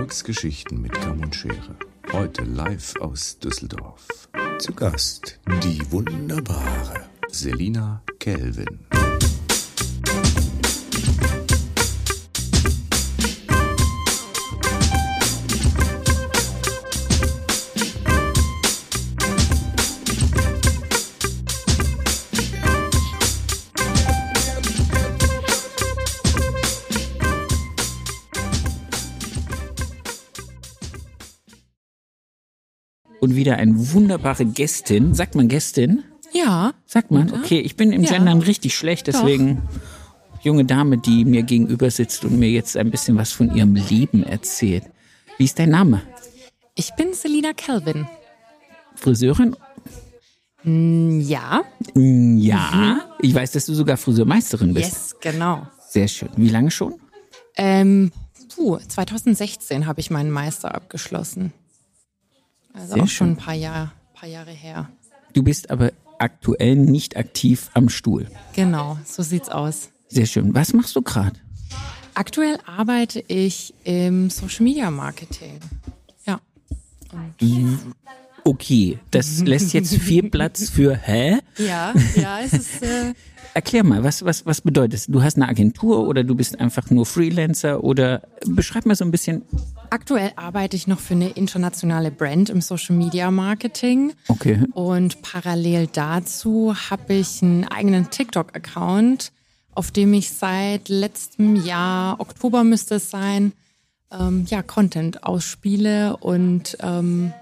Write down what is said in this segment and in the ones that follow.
Erfolgsgeschichten mit Kamm und Schere. Heute live aus Düsseldorf. Zu Gast die wunderbare Selina Kelvin. Wieder eine wunderbare Gästin. Sagt man Gästin? Ja. Sagt man? Okay, ich bin im Ja. Gendern richtig schlecht, deswegen junge Dame, die mir gegenüber sitzt und mir jetzt ein bisschen was von ihrem Leben erzählt. Wie ist dein Name? Ich bin Selina Calvin. Friseurin? Ja. Ja. Ich weiß, dass du sogar Friseurmeisterin bist. Yes, genau. Sehr schön. Wie lange schon? Ähm, puh, 2016 habe ich meinen Meister abgeschlossen. Also Sehr auch schon ein paar, Jahr, paar Jahre her. Du bist aber aktuell nicht aktiv am Stuhl. Genau, so sieht's aus. Sehr schön. Was machst du gerade? Aktuell arbeite ich im Social Media Marketing. Ja. Okay, das lässt jetzt viel Platz für hä? Ja, ja, es ist. Äh, Erklär mal, was, was, was bedeutet es? Du hast eine Agentur oder du bist einfach nur Freelancer oder beschreib mal so ein bisschen. aktuell arbeite ich noch für eine internationale Brand im Social Media Marketing. Okay. Und parallel dazu habe ich einen eigenen TikTok-Account, auf dem ich seit letztem Jahr, Oktober müsste es sein, ähm, ja, Content ausspiele und ähm,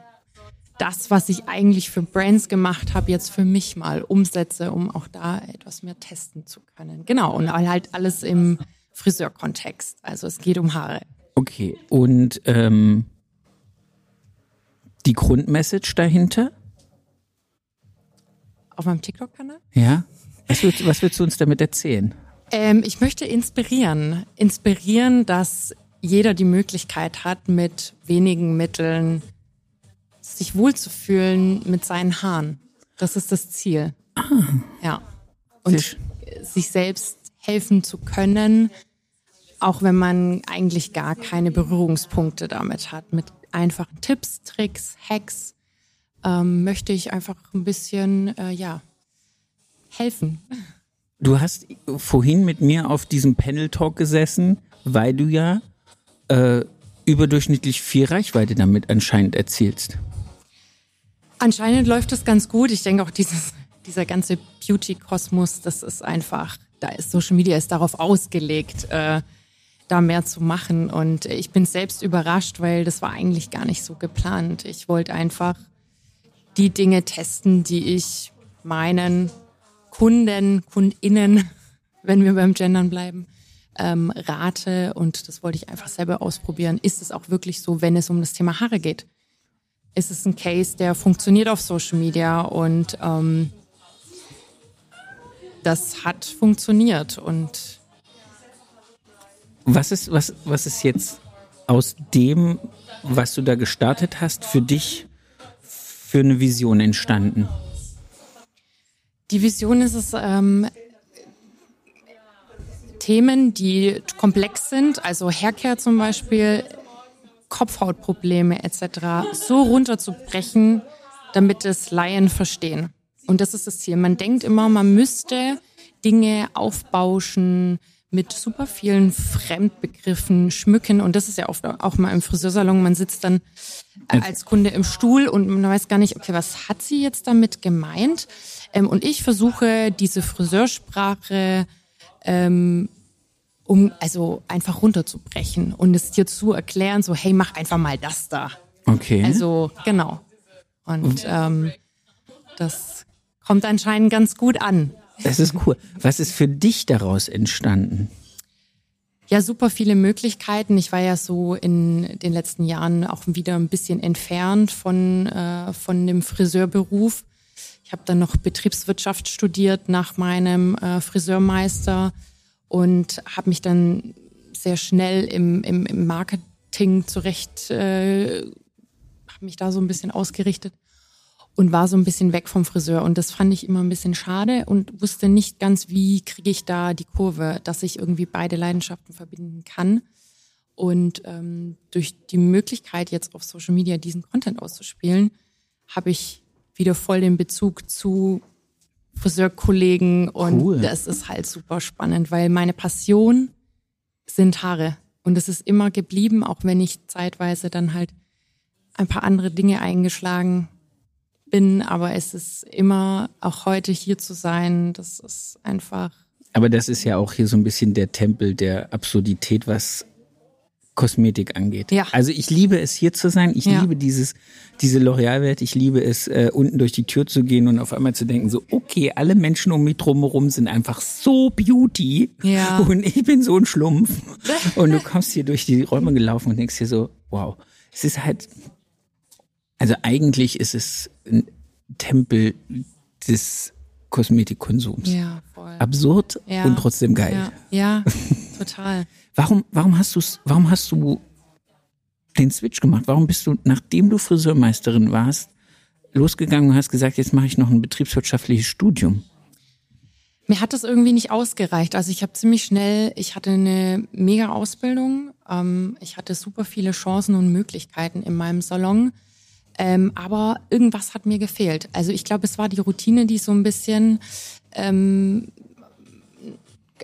das, was ich eigentlich für Brands gemacht habe, jetzt für mich mal umsetze, um auch da etwas mehr testen zu können. Genau, und halt alles im Friseurkontext. Also es geht um Haare. Okay. Und ähm, die Grundmessage dahinter? Auf meinem TikTok-Kanal? Ja. Was willst, was willst du uns damit erzählen? Ähm, ich möchte inspirieren. Inspirieren, dass jeder die Möglichkeit hat, mit wenigen Mitteln sich wohlzufühlen mit seinen Haaren. Das ist das Ziel. Ja. Sehr Und schön. sich selbst helfen zu können, auch wenn man eigentlich gar keine Berührungspunkte damit hat. Mit einfachen Tipps, Tricks, Hacks ähm, möchte ich einfach ein bisschen, äh, ja, helfen. Du hast vorhin mit mir auf diesem Panel-Talk gesessen, weil du ja äh, überdurchschnittlich viel Reichweite damit anscheinend erzielst. Anscheinend läuft es ganz gut. Ich denke auch dieses, dieser ganze Beauty-Kosmos, das ist einfach, da ist Social Media ist darauf ausgelegt, äh, da mehr zu machen. Und ich bin selbst überrascht, weil das war eigentlich gar nicht so geplant. Ich wollte einfach die Dinge testen, die ich meinen Kunden, Kundinnen, wenn wir beim Gendern bleiben, ähm, rate. Und das wollte ich einfach selber ausprobieren. Ist es auch wirklich so, wenn es um das Thema Haare geht? Ist es ein Case, der funktioniert auf Social Media und ähm, das hat funktioniert und Was ist, was, was ist jetzt aus dem, was du da gestartet hast, für dich für eine Vision entstanden? die Vision ist es, ähm, Themen, die komplex sind, also Haircare zum Beispiel, Kopfhautprobleme etc., so runterzubrechen, damit es Laien verstehen. Und das ist das Ziel. Man denkt immer, man müsste Dinge aufbauschen, mit super vielen Fremdbegriffen schmücken. Und das ist ja oft auch mal im Friseursalon. Man sitzt dann äh, als Kunde im Stuhl und man weiß gar nicht, okay, was hat sie jetzt damit gemeint? Ähm, und ich versuche diese Friseursprache ähm, um also einfach runterzubrechen und es dir zu erklären, so hey, mach einfach mal das da. Okay. Also genau. Und ähm, das kommt anscheinend ganz gut an. das ist cool. Was ist für dich daraus entstanden? Ja, super viele Möglichkeiten. Ich war ja so in den letzten Jahren auch wieder ein bisschen entfernt von, äh, von dem Friseurberuf. Ich habe dann noch Betriebswirtschaft studiert nach meinem äh, Friseurmeister und habe mich dann sehr schnell im, im, im Marketing zurecht, äh, habe mich da so ein bisschen ausgerichtet und war so ein bisschen weg vom Friseur. Und das fand ich immer ein bisschen schade und wusste nicht ganz, wie kriege ich da die Kurve, dass ich irgendwie beide Leidenschaften verbinden kann. Und ähm, durch die Möglichkeit, jetzt auf Social Media diesen Content auszuspielen, habe ich wieder voll den Bezug zu Friseurkollegen und Cool. das ist halt super spannend, weil meine Passion sind Haare. Und es ist immer geblieben, auch wenn ich zeitweise dann halt ein paar andere Dinge eingeschlagen bin. Aber es ist immer, auch heute hier zu sein, das ist einfach, Aber das ist ja auch hier so ein bisschen der Tempel der Absurdität, was Kosmetik angeht. Ja. Also ich liebe es hier zu sein. Ich Ja. liebe dieses diese L'Oreal-Welt. Ich liebe es äh, unten durch die Tür zu gehen und auf einmal zu denken so okay, alle Menschen um mich drumherum sind einfach so Beauty Ja. und ich bin so ein Schlumpf. Und du kommst hier durch die Räume gelaufen und denkst dir so wow, es ist halt also eigentlich ist es ein Tempel des Kosmetikkonsums. ja, voll. Absurd Ja. und trotzdem geil. Ja, ja total. Warum, warum hast du's, warum hast du den Switch gemacht? Warum bist du, nachdem du Friseurmeisterin warst, losgegangen und hast gesagt, jetzt mache ich noch ein betriebswirtschaftliches Studium? Mir hat das irgendwie nicht ausgereicht. Also ich habe ziemlich schnell, ich hatte eine mega Ausbildung, ähm, ich hatte super viele Chancen und Möglichkeiten in meinem Salon, ähm, aber irgendwas hat mir gefehlt. Also ich glaube, es war die Routine, die so ein bisschen ähm,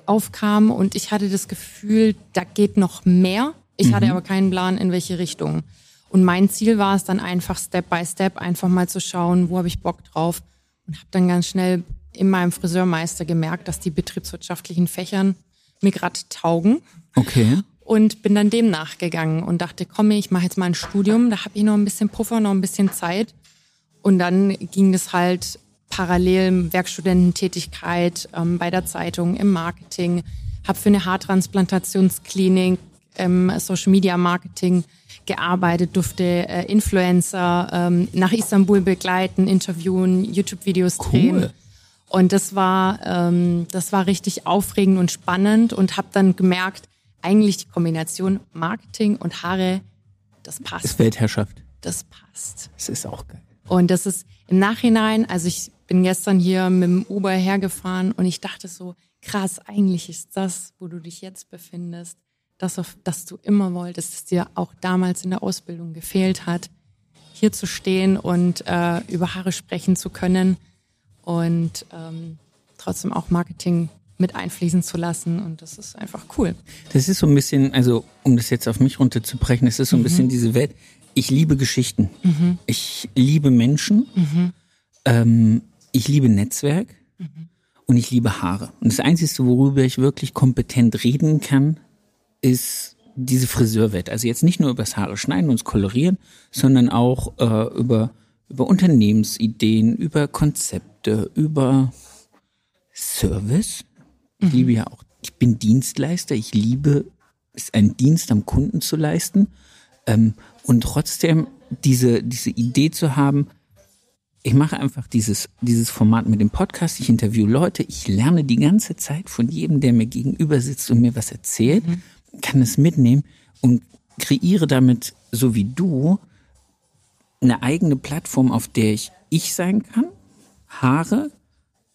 aufkam und ich hatte das Gefühl, da geht noch mehr. Ich hatte aber keinen Plan, in welche Richtung. Und mein Ziel war es dann einfach Step by Step einfach mal zu schauen, wo habe ich Bock drauf und habe dann ganz schnell in meinem Friseurmeister gemerkt, dass die betriebswirtschaftlichen Fächern mir gerade taugen Okay. und bin dann dem nachgegangen und dachte, komm, ich mache jetzt mal ein Studium, da habe ich noch ein bisschen Puffer, noch ein bisschen Zeit. Und dann ging es halt parallel Werkstudententätigkeit ähm, bei der Zeitung, im Marketing, habe für eine Haartransplantationsklinik im Social Media Marketing gearbeitet, durfte äh, Influencer ähm, nach Istanbul begleiten, interviewen, YouTube-Videos drehen. Cool. Und das war, ähm, das war richtig aufregend und spannend und habe dann gemerkt, eigentlich die Kombination Marketing und Haare, das Ist passt. Weltherrschaft. Das passt. Das ist auch geil. Und das ist im Nachhinein, also ich bin gestern hier mit dem Uber hergefahren und ich dachte so, krass, eigentlich ist das, wo du dich jetzt befindest, das, auf das du immer wolltest, das dir auch damals in der Ausbildung gefehlt hat, hier zu stehen und äh, über Haare sprechen zu können und ähm, trotzdem auch Marketing mit einfließen zu lassen. Und das ist einfach cool. Das ist so ein bisschen, also um das jetzt auf mich runterzubrechen, das ist so ein bisschen diese Welt. Ich liebe Geschichten. Ich liebe Menschen. Ähm, ich liebe Netzwerk. Und ich liebe Haare. Und das Einzige, worüber ich wirklich kompetent reden kann, ist diese Friseurwelt. Also jetzt nicht nur über das Haare schneiden und kolorieren, sondern auch äh, über, über Unternehmensideen, über Konzepte, über Service. Ich liebe ja auch, ich bin Dienstleister, ich liebe es, einen Dienst am Kunden zu leisten. Ähm, und trotzdem diese, diese Idee zu haben, ich mache einfach dieses, dieses Format mit dem Podcast, ich interview Leute, ich lerne die ganze Zeit von jedem, der mir gegenüber sitzt und mir was erzählt, kann es mitnehmen und kreiere damit, so wie du, eine eigene Plattform, auf der ich ich sein kann, Haare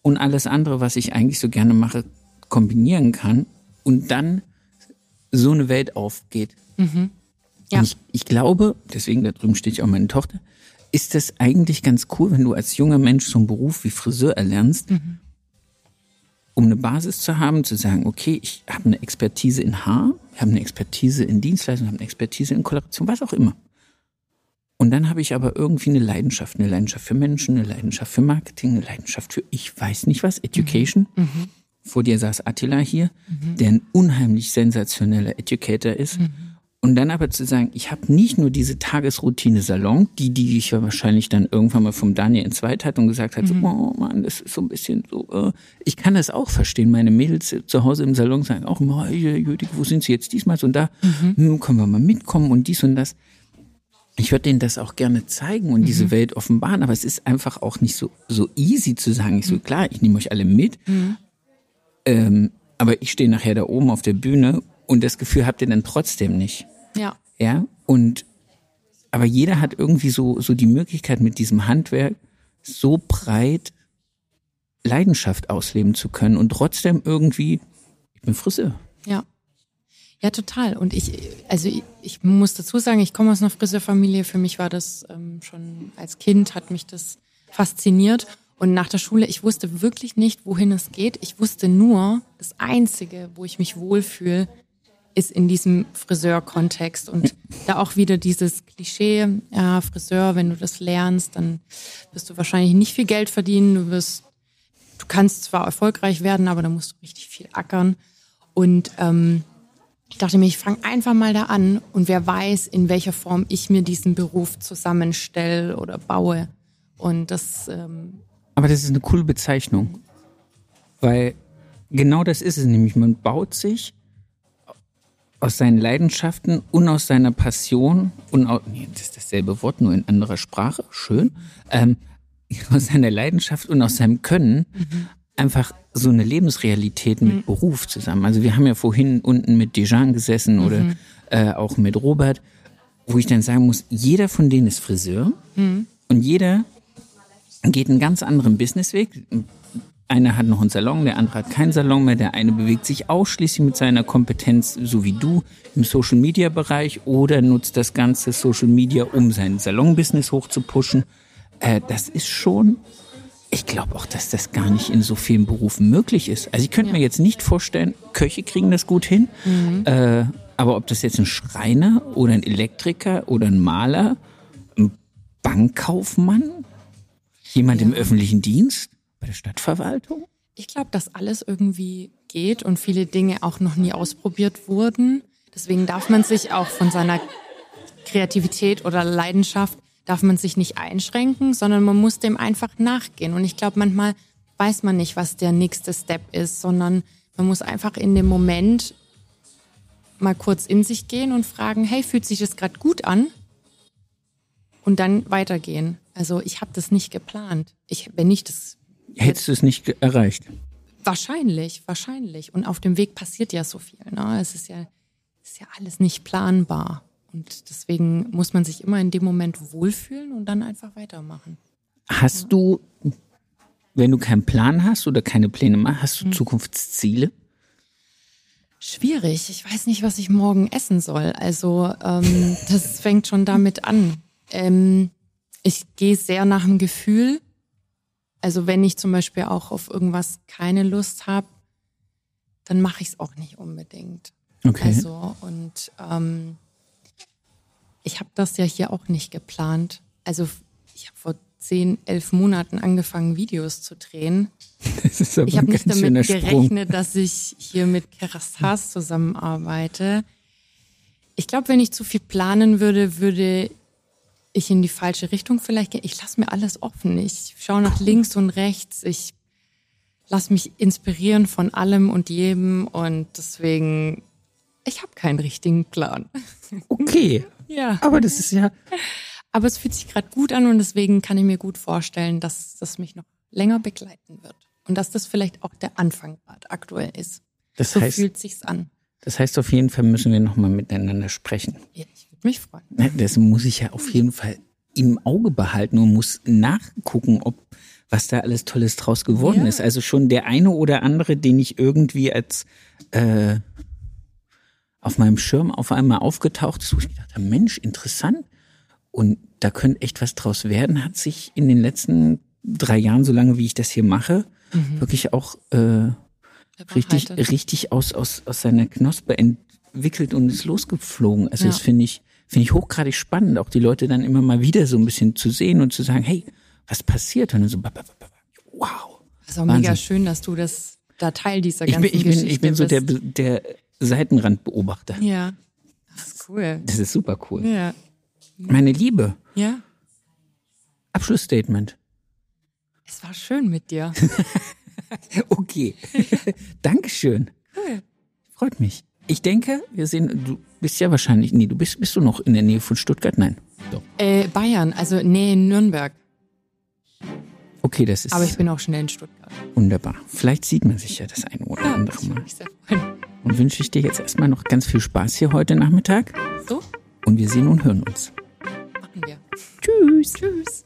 und alles andere, was ich eigentlich so gerne mache, kombinieren kann und dann so eine Welt aufgeht. Ja. Und ich, ich glaube, deswegen da drüben steht ja auch meine Tochter, ist das eigentlich ganz cool, wenn du als junger Mensch so einen Beruf wie Friseur erlernst, um eine Basis zu haben, zu sagen, okay, ich habe eine Expertise in Haar, ich habe eine Expertise in Dienstleistung, ich habe eine Expertise in Koloration, was auch immer. Und dann habe ich aber irgendwie eine Leidenschaft, eine Leidenschaft für Menschen, eine Leidenschaft für Marketing, eine Leidenschaft für ich weiß nicht was, Education. Vor dir saß Attila hier, der ein unheimlich sensationeller Educator ist. Und dann aber zu sagen, ich habe nicht nur diese Tagesroutine Salon, die, die ich ja wahrscheinlich dann irgendwann mal vom Daniel in zweit hat und gesagt hat, so, oh Mann, das ist so ein bisschen so, äh, ich kann das auch verstehen. Meine Mädels zu Hause im Salon sagen auch immer, wo sind sie jetzt diesmal und da? Hm, können wir mal mitkommen und dies und das. Ich würde denen das auch gerne zeigen und diese Welt offenbaren, aber es ist einfach auch nicht so, so easy zu sagen. Ich so, klar, ich nehme euch alle mit, ähm, aber ich stehe nachher da oben auf der Bühne und das Gefühl habt ihr dann trotzdem nicht. Ja. Ja, und aber jeder hat irgendwie so, so die Möglichkeit, mit diesem Handwerk so breit Leidenschaft ausleben zu können und trotzdem irgendwie, ich bin Friseur. Ja. Ja, total. Und ich, also ich, ich muss dazu sagen, ich komme aus einer Friseurfamilie. Für mich war das ähm, schon als Kind, hat mich das fasziniert. Und nach der Schule, ich wusste wirklich nicht, wohin es geht. Ich wusste nur, das Einzige, wo ich mich wohlfühle, ist in diesem Friseur-Kontext. Und da auch wieder dieses Klischee, ja, Friseur, wenn du das lernst, dann wirst du wahrscheinlich nicht viel Geld verdienen. Du wirst, du kannst zwar erfolgreich werden, aber da musst du richtig viel ackern. Und ähm, ich dachte mir, ich fange einfach mal da an und wer weiß, in welcher Form ich mir diesen Beruf zusammenstelle oder baue. Und das. Ähm Aber das ist eine coole Bezeichnung. Weil genau das ist es nämlich. Man baut sich aus seinen Leidenschaften und aus seiner Passion und aus, nee, das ist dasselbe Wort, nur in anderer Sprache, schön, ähm, aus seiner Leidenschaft und aus seinem Können mhm. einfach so eine Lebensrealität mit mhm. Beruf zusammen. Also wir haben ja vorhin unten mit Dejan gesessen mhm. oder äh, auch mit Robert, wo ich dann sagen muss, jeder von denen ist Friseur mhm. und jeder geht einen ganz anderen Businessweg. Einer hat noch einen Salon, der andere hat keinen Salon mehr. Der eine bewegt sich ausschließlich mit seiner Kompetenz, so wie du, im Social Media Bereich oder nutzt das ganze Social Media, um sein Salonbusiness hochzupushen. Äh, das ist schon, ich glaube auch, dass das gar nicht in so vielen Berufen möglich ist. Also ich könnte ja. mir jetzt nicht vorstellen, Köche kriegen das gut hin, mhm. äh, aber ob das jetzt ein Schreiner oder ein Elektriker oder ein Maler, ein Bankkaufmann, jemand ja. im öffentlichen Dienst, bei der Stadtverwaltung? Ich glaube, dass alles irgendwie geht und viele Dinge auch noch nie ausprobiert wurden. Deswegen darf man sich auch von seiner Kreativität oder Leidenschaft darf man sich nicht einschränken, sondern man muss dem einfach nachgehen. Und ich glaube, manchmal weiß man nicht, was der nächste Step ist, sondern man muss einfach in dem Moment mal kurz in sich gehen und fragen, hey, fühlt sich das gerade gut an? Und dann weitergehen. Also ich habe das nicht geplant. Ich, wenn ich das hättest du es nicht erreicht. Wahrscheinlich, wahrscheinlich. Und auf dem Weg passiert ja so viel. Ne? Es ist ja, ist ja alles nicht planbar. Und deswegen muss man sich immer in dem Moment wohlfühlen und dann einfach weitermachen. Hast ja. du, wenn du keinen Plan hast oder keine Pläne machst, hast du hm. Zukunftsziele? Schwierig. Ich weiß nicht, was ich morgen essen soll. Also ähm, das fängt schon damit an. Ähm, ich gehe sehr nach dem Gefühl also wenn ich zum Beispiel auch auf irgendwas keine Lust habe, dann mache ich es auch nicht unbedingt. Okay. Also und ähm, ich habe das ja hier auch nicht geplant. Also ich habe vor zehn, elf Monaten angefangen, Videos zu drehen. Das ist aber ich habe nicht damit gerechnet, dass ich hier mit Kerastas zusammenarbeite. Ich glaube, wenn ich zu viel planen würde, würde ich in die falsche Richtung vielleicht gehe. Ich lasse mir alles offen. Ich schaue nach links und rechts. Ich lasse mich inspirieren von allem und jedem und deswegen, ich habe keinen richtigen Plan. Okay. ja. Aber das ist ja. Aber es fühlt sich gerade gut an und deswegen kann ich mir gut vorstellen, dass das mich noch länger begleiten wird. Und dass das vielleicht auch der Anfang gerade aktuell ist. Das so heißt, fühlt sich's an. Das heißt, auf jeden Fall müssen wir nochmal miteinander sprechen. Ja, ich mich freuen. Das muss ich ja auf jeden Fall im Auge behalten und muss nachgucken, ob was da alles Tolles draus geworden ja. ist. Also schon der eine oder andere, den ich irgendwie als äh, auf meinem Schirm auf einmal aufgetaucht ist, wo ich gedacht habe, Mensch, interessant. Und da könnte echt was draus werden, hat sich in den letzten drei Jahren, so lange wie ich das hier mache, mhm. wirklich auch äh, richtig, richtig aus, aus, aus seiner Knospe entwickelt und ist losgeflogen. Also ja. das finde ich, finde ich hochgradig spannend, auch die Leute dann immer mal wieder so ein bisschen zu sehen und zu sagen, hey, was passiert? Und dann so, wow. Das ist auch Wahnsinn. mega schön, dass du das da Teil dieser ganzen ich bin, ich Geschichte bin, Ich bin so der, der Seitenrandbeobachter. Ja, das ist cool. Das ist super cool. Ja. Meine Liebe. Ja. Abschlussstatement. Es war schön mit dir. okay. Dankeschön. Cool. Freut mich. Ich denke, wir sehen, du bist ja wahrscheinlich, nee, du bist, bist du noch in der Nähe von Stuttgart? Nein. Doch. Äh, Bayern, also Nähe in Nürnberg. Okay, das ist. Aber ich bin auch schnell in Stuttgart. Wunderbar. Vielleicht sieht man sich ja das eine oder ja, andere Mal. Mich sehr freuen. Und wünsche ich dir jetzt erstmal noch ganz viel Spaß hier heute Nachmittag. So? Und wir sehen und hören uns. Machen wir. Tschüss. Tschüss.